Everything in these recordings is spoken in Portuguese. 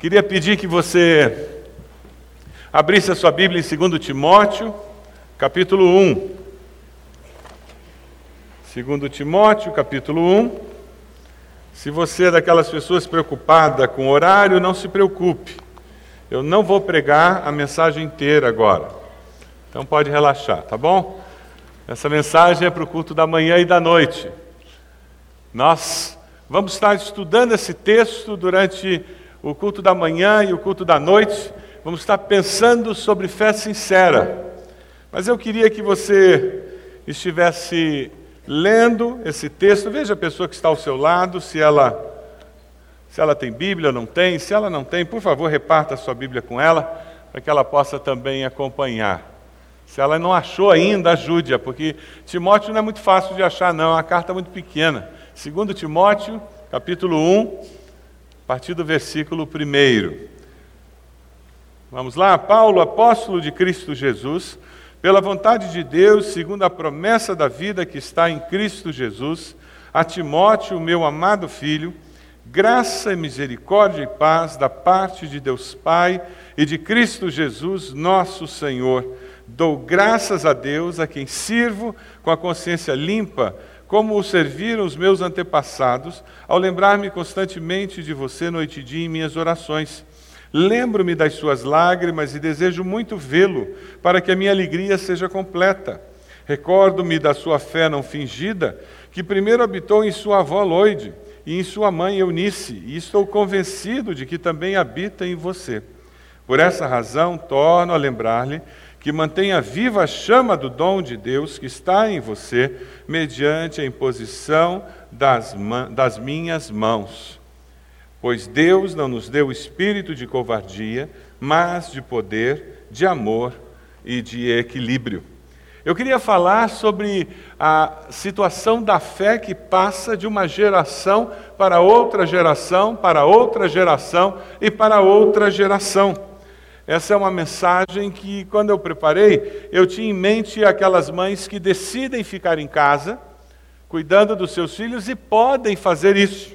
Queria pedir que você abrisse a sua Bíblia em 2 Timóteo, capítulo 1. 2 Timóteo, capítulo 1. Se você é daquelas pessoas preocupada com o horário, não se preocupe. Eu não vou pregar a mensagem inteira agora. Então pode relaxar, tá bom? Essa mensagem é para o culto da manhã e da noite. Nós vamos estar estudando esse texto durante o culto da manhã e o culto da noite, vamos estar pensando sobre fé sincera. Mas eu queria que você estivesse lendo esse texto, veja a pessoa que está ao seu lado, se ela se ela tem Bíblia ou não tem, se ela não tem, por favor, reparta a sua Bíblia com ela, para que ela possa também acompanhar. Se ela não achou ainda, ajude-a, porque Timóteo não é muito fácil de achar, não, é uma carta muito pequena. Segundo Timóteo, capítulo 1, partir do versículo 1. Vamos lá? Paulo, apóstolo de Cristo Jesus, pela vontade de Deus, segundo a promessa da vida que está em Cristo Jesus, a Timóteo, meu amado filho, graça misericórdia e paz da parte de Deus Pai e de Cristo Jesus, nosso Senhor. Dou graças a Deus, a quem sirvo com a consciência limpa como o serviram os meus antepassados, ao lembrar-me constantemente de você noite e dia em minhas orações. Lembro-me das suas lágrimas e desejo muito vê-lo, para que a minha alegria seja completa. Recordo-me da sua fé não fingida, que primeiro habitou em sua avó Loide e em sua mãe Eunice, e estou convencido de que também habita em você. Por essa razão, torno a lembrar-lhe que mantenha viva a chama do dom de Deus que está em você, mediante a imposição das, das minhas mãos. Pois Deus não nos deu espírito de covardia, mas de poder, de amor e de equilíbrio. Eu queria falar sobre a situação da fé que passa de uma geração para outra geração, para outra geração e para outra geração. Essa é uma mensagem que, quando eu preparei, eu tinha em mente aquelas mães que decidem ficar em casa, cuidando dos seus filhos e podem fazer isso.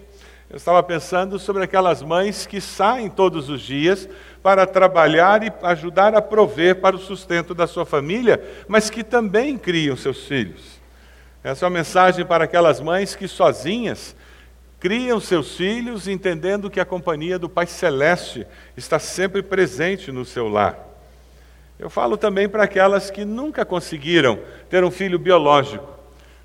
Eu estava pensando sobre aquelas mães que saem todos os dias para trabalhar e ajudar a prover para o sustento da sua família, mas que também criam seus filhos. Essa é uma mensagem para aquelas mães que sozinhas criam seus filhos entendendo que a companhia do Pai Celeste está sempre presente no seu lar. Eu falo também para aquelas que nunca conseguiram ter um filho biológico,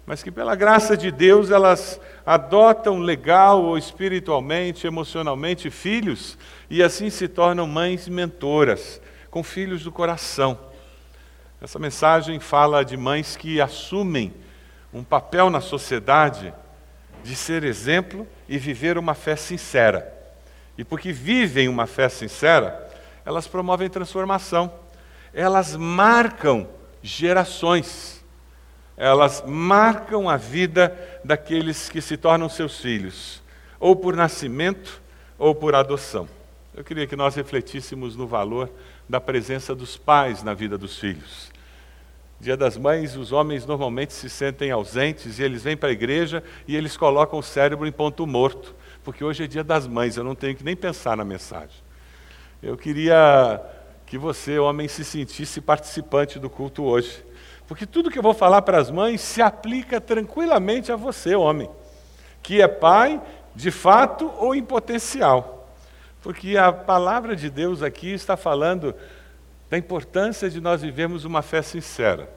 mas que pela graça de Deus elas adotam legal ou espiritualmente, emocionalmente filhos e assim se tornam mães mentoras, com filhos do coração. Essa mensagem fala de mães que assumem um papel na sociedade de ser exemplo e viver uma fé sincera. E porque vivem uma fé sincera, elas promovem transformação. Elas marcam gerações. Elas marcam a vida daqueles que se tornam seus filhos, ou por nascimento ou por adoção. Eu queria que nós refletíssemos no valor da presença dos pais na vida dos filhos. Dia das Mães, os homens normalmente se sentem ausentes e eles vêm para a igreja e eles colocam o cérebro em ponto morto, porque hoje é Dia das Mães, eu não tenho que nem pensar na mensagem. Eu queria que você, homem, se sentisse participante do culto hoje, porque tudo que eu vou falar para as mães se aplica tranquilamente a você, homem, que é pai, de fato ou em potencial, porque a palavra de Deus aqui está falando da importância de nós vivermos uma fé sincera,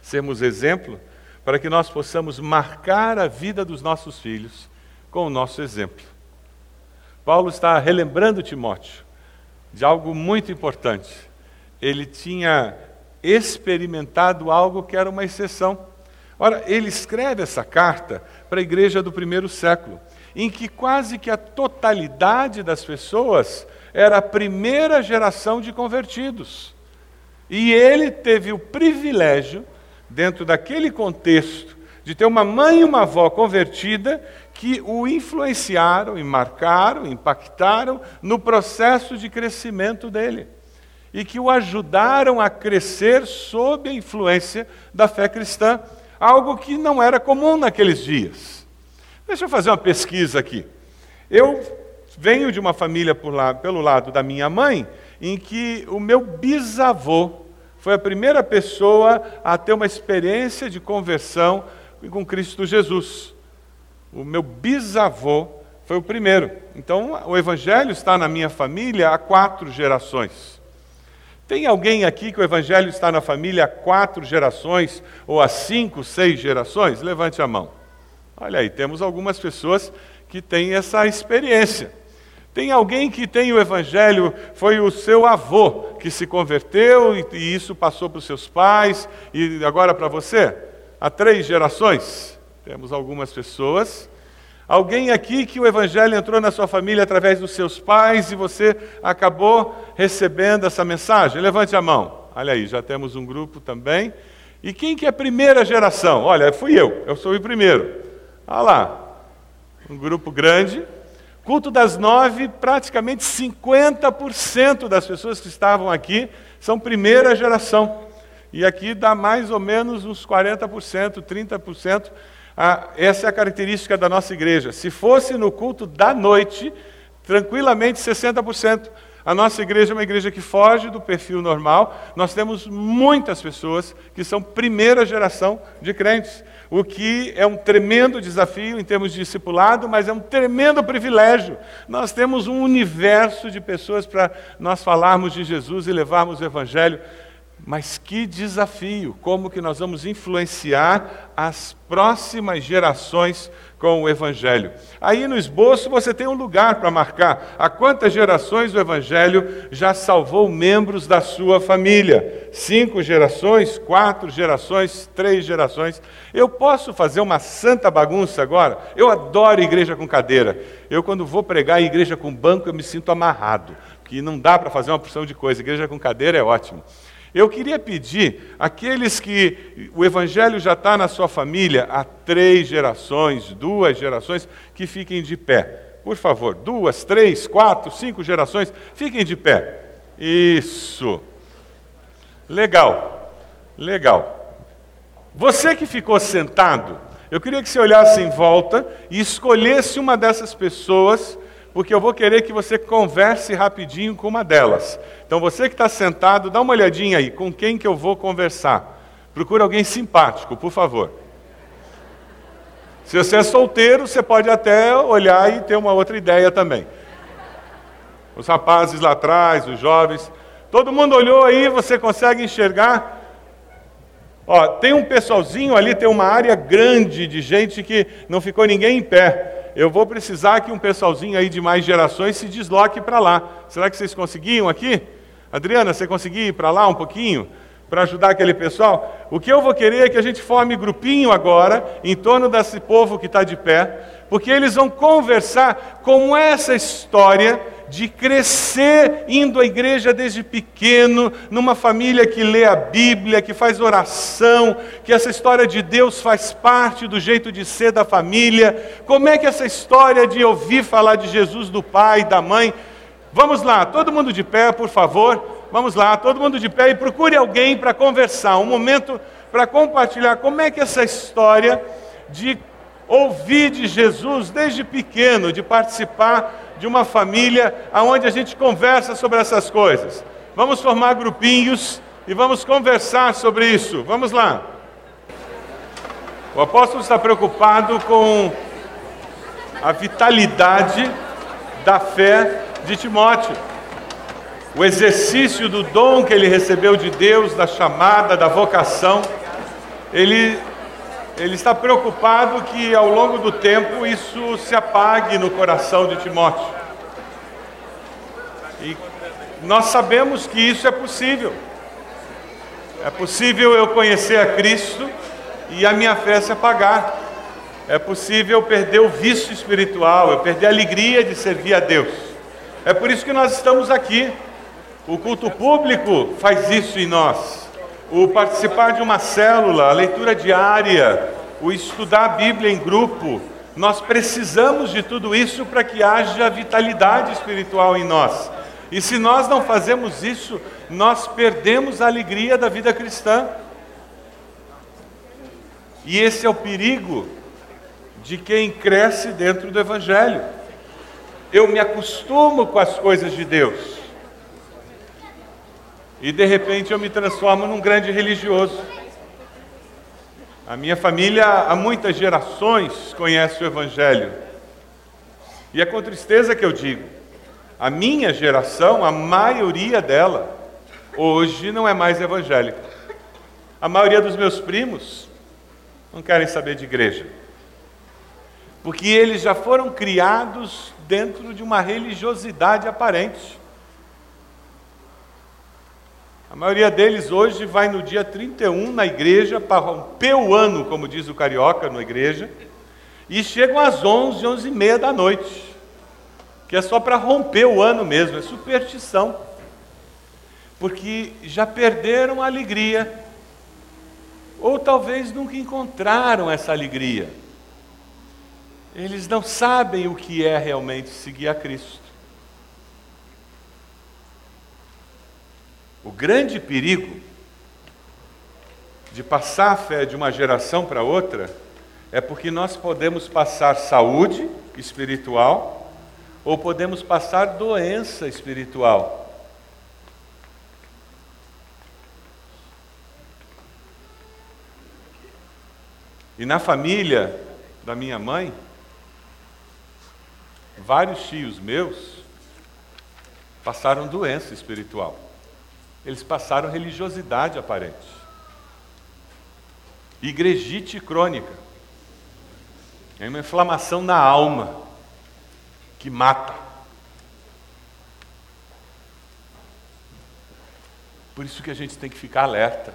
sermos exemplo para que nós possamos marcar a vida dos nossos filhos com o nosso exemplo. Paulo está relembrando Timóteo de algo muito importante. Ele tinha experimentado algo que era uma exceção. Ora, ele escreve essa carta para a igreja do primeiro século, em que quase que a totalidade das pessoas era a primeira geração de convertidos. E ele teve o privilégio, dentro daquele contexto, de ter uma mãe e uma avó convertida que o influenciaram e marcaram, impactaram no processo de crescimento dele. E que o ajudaram a crescer sob a influência da fé cristã, algo que não era comum naqueles dias. Deixa eu fazer uma pesquisa aqui. Eu venho de uma família lá, pelo lado da minha mãe, em que o meu bisavô foi a primeira pessoa a ter uma experiência de conversão com Cristo Jesus. O meu bisavô foi o primeiro. Então, o Evangelho está na minha família há quatro gerações. Tem alguém aqui que o Evangelho está na família há quatro gerações, ou há cinco, seis gerações? Levante a mão. Olha aí, temos algumas pessoas que têm essa experiência. Tem alguém que tem o Evangelho, foi o seu avô que se converteu e, e isso passou para os seus pais e agora para você? Há três gerações? Temos algumas pessoas. Alguém aqui que o Evangelho entrou na sua família através dos seus pais e você acabou recebendo essa mensagem? Levante a mão. Olha aí, já temos um grupo também. E quem que é a primeira geração? Olha, fui eu, eu sou o primeiro. Olha lá, um grupo grande. Culto das nove, praticamente 50% das pessoas que estavam aqui são primeira geração. E aqui dá mais ou menos uns 40%, 30%. Ah, essa é a característica da nossa igreja. Se fosse no culto da noite, tranquilamente 60%. A nossa igreja é uma igreja que foge do perfil normal. Nós temos muitas pessoas que são primeira geração de crentes o que é um tremendo desafio em termos de discipulado, mas é um tremendo privilégio. Nós temos um universo de pessoas para nós falarmos de Jesus e levarmos o Evangelho mas que desafio! Como que nós vamos influenciar as próximas gerações com o Evangelho? Aí no esboço você tem um lugar para marcar. A quantas gerações o Evangelho já salvou membros da sua família? Cinco gerações, quatro gerações, três gerações. Eu posso fazer uma santa bagunça agora? Eu adoro igreja com cadeira. Eu, quando vou pregar em igreja com banco, eu me sinto amarrado, que não dá para fazer uma porção de coisa. Igreja com cadeira é ótimo. Eu queria pedir aqueles que o Evangelho já está na sua família há três gerações, duas gerações, que fiquem de pé. Por favor, duas, três, quatro, cinco gerações, fiquem de pé. Isso. Legal, legal. Você que ficou sentado, eu queria que você olhasse em volta e escolhesse uma dessas pessoas porque eu vou querer que você converse rapidinho com uma delas. Então você que está sentado, dá uma olhadinha aí, com quem que eu vou conversar. Procura alguém simpático, por favor. Se você é solteiro, você pode até olhar e ter uma outra ideia também. Os rapazes lá atrás, os jovens. Todo mundo olhou aí, você consegue enxergar? Ó, tem um pessoalzinho ali, tem uma área grande de gente que não ficou ninguém em pé eu vou precisar que um pessoalzinho aí de mais gerações se desloque para lá. Será que vocês conseguiam aqui? Adriana, você conseguiu ir para lá um pouquinho? Para ajudar aquele pessoal? O que eu vou querer é que a gente forme grupinho agora, em torno desse povo que está de pé, porque eles vão conversar com essa história de crescer indo à igreja desde pequeno, numa família que lê a Bíblia, que faz oração, que essa história de Deus faz parte do jeito de ser da família. Como é que essa história de ouvir falar de Jesus do pai, da mãe? Vamos lá, todo mundo de pé, por favor. Vamos lá, todo mundo de pé e procure alguém para conversar, um momento para compartilhar como é que essa história de ouvir de Jesus desde pequeno, de participar de uma família onde a gente conversa sobre essas coisas. Vamos formar grupinhos e vamos conversar sobre isso. Vamos lá. O apóstolo está preocupado com a vitalidade da fé de Timóteo. O exercício do dom que ele recebeu de Deus, da chamada, da vocação, ele, ele está preocupado que ao longo do tempo isso se apague no coração de Timóteo. E nós sabemos que isso é possível. É possível eu conhecer a Cristo e a minha fé se apagar. É possível eu perder o vício espiritual, eu perder a alegria de servir a Deus. É por isso que nós estamos aqui. O culto público faz isso em nós. O participar de uma célula, a leitura diária, o estudar a Bíblia em grupo, nós precisamos de tudo isso para que haja vitalidade espiritual em nós. E se nós não fazemos isso, nós perdemos a alegria da vida cristã. E esse é o perigo de quem cresce dentro do Evangelho. eu me acostumo com as coisas de Deus. E de repente eu me transformo num grande religioso. A minha família há muitas gerações conhece o Evangelho. E é com tristeza que eu digo: a minha geração, a maioria dela, hoje não é mais evangélica. A maioria dos meus primos não querem saber de igreja. Porque eles já foram criados dentro de uma religiosidade aparente. A maioria deles hoje vai no dia 31 na igreja para romper o ano, como diz o carioca na igreja, e chegam às 11, 11 e meia da noite, que é só para romper o ano mesmo, é superstição, porque já perderam a alegria, ou talvez nunca encontraram essa alegria. Eles não sabem o que é realmente seguir a Cristo. O grande perigo de passar a fé de uma geração para outra é porque nós podemos passar saúde espiritual ou podemos passar doença espiritual. E na família da minha mãe, vários tios meus passaram doença espiritual. Eles passaram religiosidade aparente. Igrejite crônica. É uma inflamação na alma que mata. Por isso que a gente tem que ficar alerta.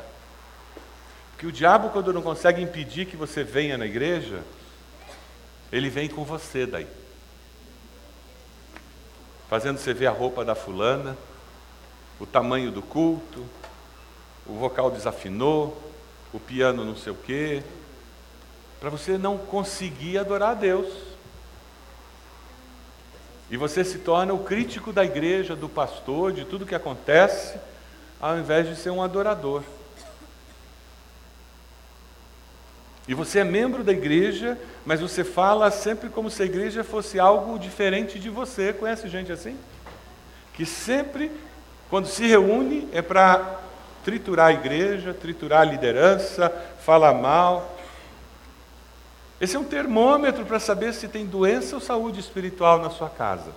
Porque o diabo, quando não consegue impedir que você venha na igreja, ele vem com você daí. Fazendo você ver a roupa da fulana, o tamanho do culto, o vocal desafinou, o piano não sei o quê, para você não conseguir adorar a Deus. E você se torna o crítico da igreja, do pastor, de tudo que acontece, ao invés de ser um adorador. E você é membro da igreja, mas você fala sempre como se a igreja fosse algo diferente de você. Conhece gente assim? Que sempre quando se reúne é para triturar a igreja, triturar a liderança, falar mal. Esse é um termômetro para saber se tem doença ou saúde espiritual na sua casa.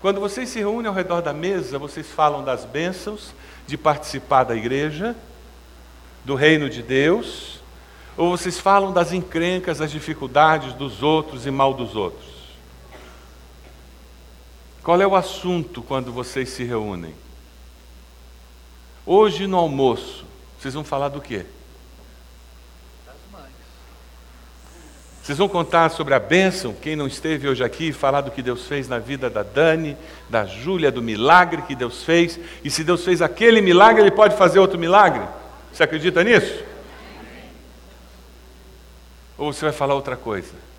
Quando vocês se reúnem ao redor da mesa, vocês falam das bênçãos de participar da igreja, do reino de Deus, ou vocês falam das encrencas, das dificuldades dos outros e mal dos outros? Qual é o assunto quando vocês se reúnem? Hoje no almoço, vocês vão falar do quê? Das mães. Vocês vão contar sobre a bênção, quem não esteve hoje aqui, falar do que Deus fez na vida da Dani, da Júlia, do milagre que Deus fez. E se Deus fez aquele milagre, Ele pode fazer outro milagre? Você acredita nisso? Ou você vai falar outra coisa?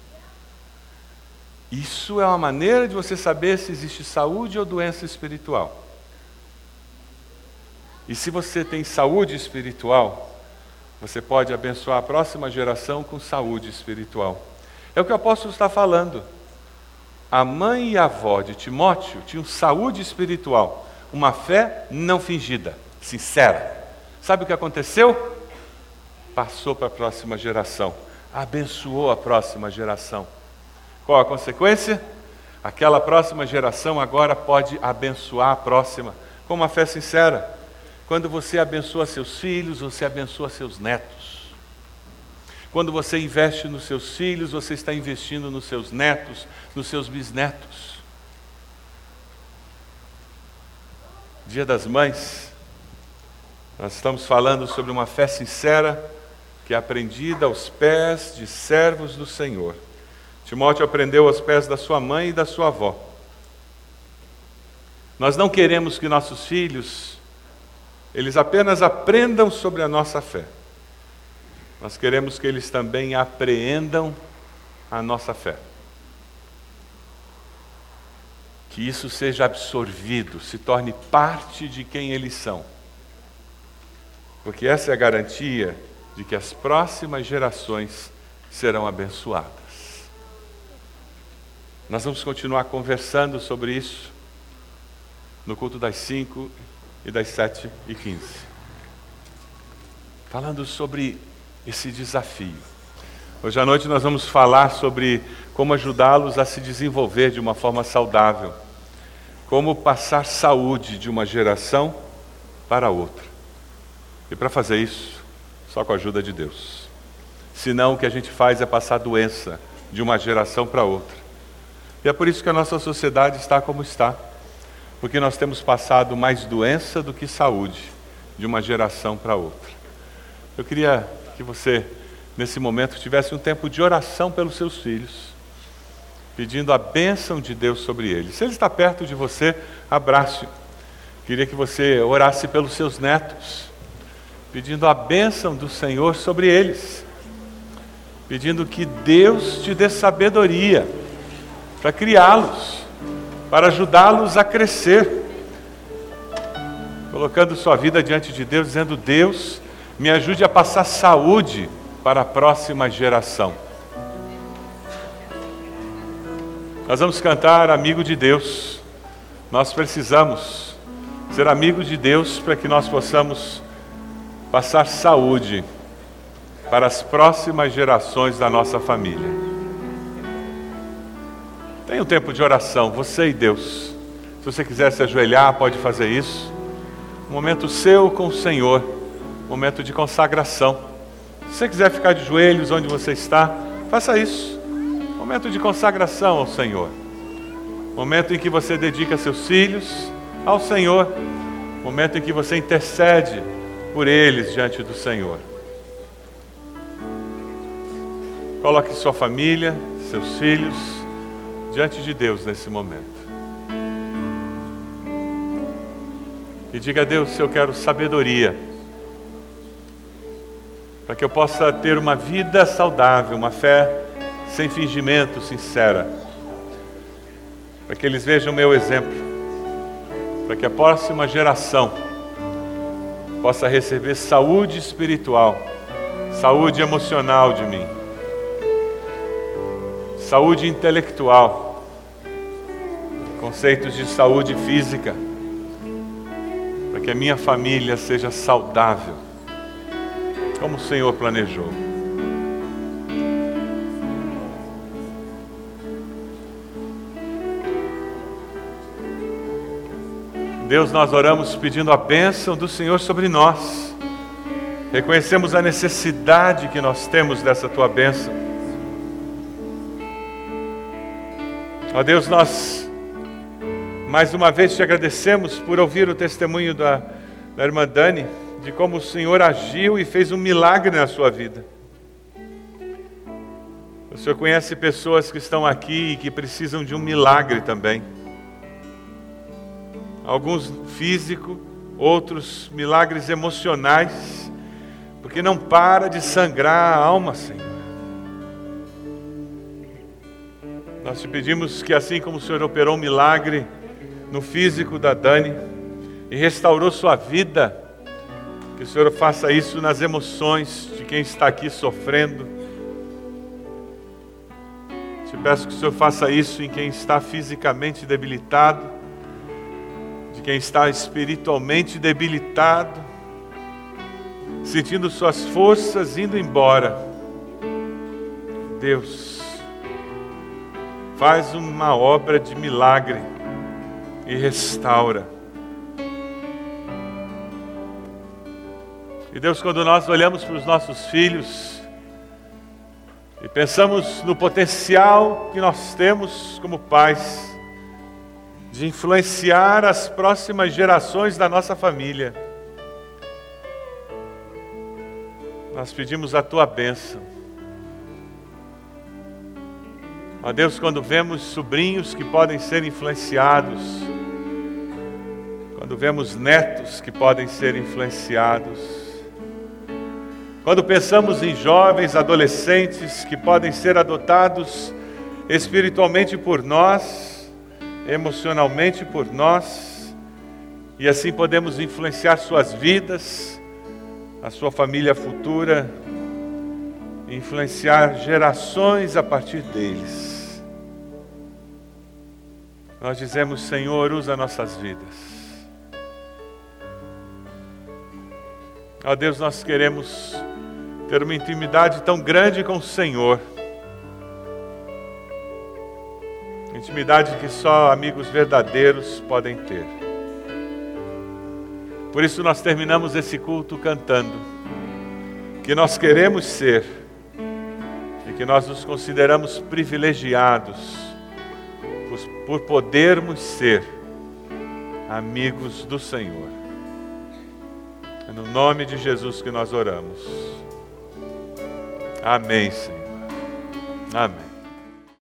Isso é uma maneira de você saber se existe saúde ou doença espiritual. E se você tem saúde espiritual, você pode abençoar a próxima geração com saúde espiritual. É o que o apóstolo está falando. A mãe e a avó de Timóteo tinham saúde espiritual, uma fé não fingida, sincera. Sabe o que aconteceu? Passou para a próxima geração, abençoou a próxima geração. Qual a consequência? Aquela próxima geração agora pode abençoar a próxima com uma fé sincera. Quando você abençoa seus filhos, você abençoa seus netos. Quando você investe nos seus filhos, você está investindo nos seus netos, nos seus bisnetos. Dia das Mães, nós estamos falando sobre uma fé sincera que é aprendida aos pés de servos do Senhor. Timóteo aprendeu aos pés da sua mãe e da sua avó. Nós não queremos que nossos filhos eles apenas aprendam sobre a nossa fé. Nós queremos que eles também apreendam a nossa fé. Que isso seja absorvido, se torne parte de quem eles são. Porque essa é a garantia de que as próximas gerações serão abençoadas. Nós vamos continuar conversando sobre isso no culto das 5 e das 7 e 15. Falando sobre esse desafio. Hoje à noite nós vamos falar sobre como ajudá-los a se desenvolver de uma forma saudável, como passar saúde de uma geração para outra. E para fazer isso, só com a ajuda de Deus. Senão o que a gente faz é passar doença de uma geração para outra. E é por isso que a nossa sociedade está como está. Porque nós temos passado mais doença do que saúde de uma geração para outra. Eu queria que você, nesse momento, tivesse um tempo de oração pelos seus filhos, pedindo a bênção de Deus sobre eles. Se ele está perto de você, abrace. Queria que você orasse pelos seus netos, pedindo a bênção do Senhor sobre eles, pedindo que Deus te dê sabedoria para criá-los para ajudá-los a crescer. Colocando sua vida diante de Deus, dizendo: Deus, me ajude a passar saúde para a próxima geração. Nós vamos cantar Amigo de Deus. Nós precisamos ser amigos de Deus para que nós possamos passar saúde para as próximas gerações da nossa família. Tenha um tempo de oração, você e Deus. Se você quiser se ajoelhar, pode fazer isso. Um momento seu com o Senhor, um momento de consagração. Se você quiser ficar de joelhos onde você está, faça isso. Um momento de consagração ao Senhor. Um momento em que você dedica seus filhos ao Senhor. Um momento em que você intercede por eles diante do Senhor. Coloque sua família, seus filhos diante de Deus nesse momento. E diga a Deus eu quero sabedoria, para que eu possa ter uma vida saudável, uma fé sem fingimento, sincera, para que eles vejam o meu exemplo, para que a próxima geração possa receber saúde espiritual, saúde emocional de mim saúde intelectual, conceitos de saúde física, para que a minha família seja saudável, como o Senhor planejou. Deus, nós oramos pedindo a bênção do Senhor sobre nós. Reconhecemos a necessidade que nós temos dessa tua bênção. Ó Deus, nós mais uma vez te agradecemos por ouvir o testemunho da, da irmã Dani, de como o Senhor agiu e fez um milagre na sua vida. O Senhor conhece pessoas que estão aqui e que precisam de um milagre também. Alguns físico, outros milagres emocionais, porque não para de sangrar a alma, Senhor. Nós te pedimos que, assim como o Senhor operou um milagre no físico da Dani e restaurou sua vida, que o Senhor faça isso nas emoções de quem está aqui sofrendo. Te peço que o Senhor faça isso em quem está fisicamente debilitado, de quem está espiritualmente debilitado, sentindo suas forças indo embora. Deus, faz uma obra de milagre e restaura. E Deus, quando nós olhamos para os nossos filhos e pensamos no potencial que nós temos como pais de influenciar as próximas gerações da nossa família, nós pedimos a tua bênção Ó Deus, quando vemos sobrinhos que podem ser influenciados, quando vemos netos que podem ser influenciados, quando pensamos em jovens, adolescentes que podem ser adotados espiritualmente por nós, emocionalmente por nós, e assim podemos influenciar suas vidas, a sua família futura, influenciar gerações a partir deles. Nós dizemos, Senhor, usa nossas vidas. Ó Deus, nós queremos ter uma intimidade tão grande com o Senhor. Intimidade que só amigos verdadeiros podem ter. Por isso nós terminamos esse culto cantando que nós queremos ser e que nós nos consideramos privilegiados por podermos ser amigos do Senhor. É no nome de Jesus que nós oramos. Amém, Senhor. Amém.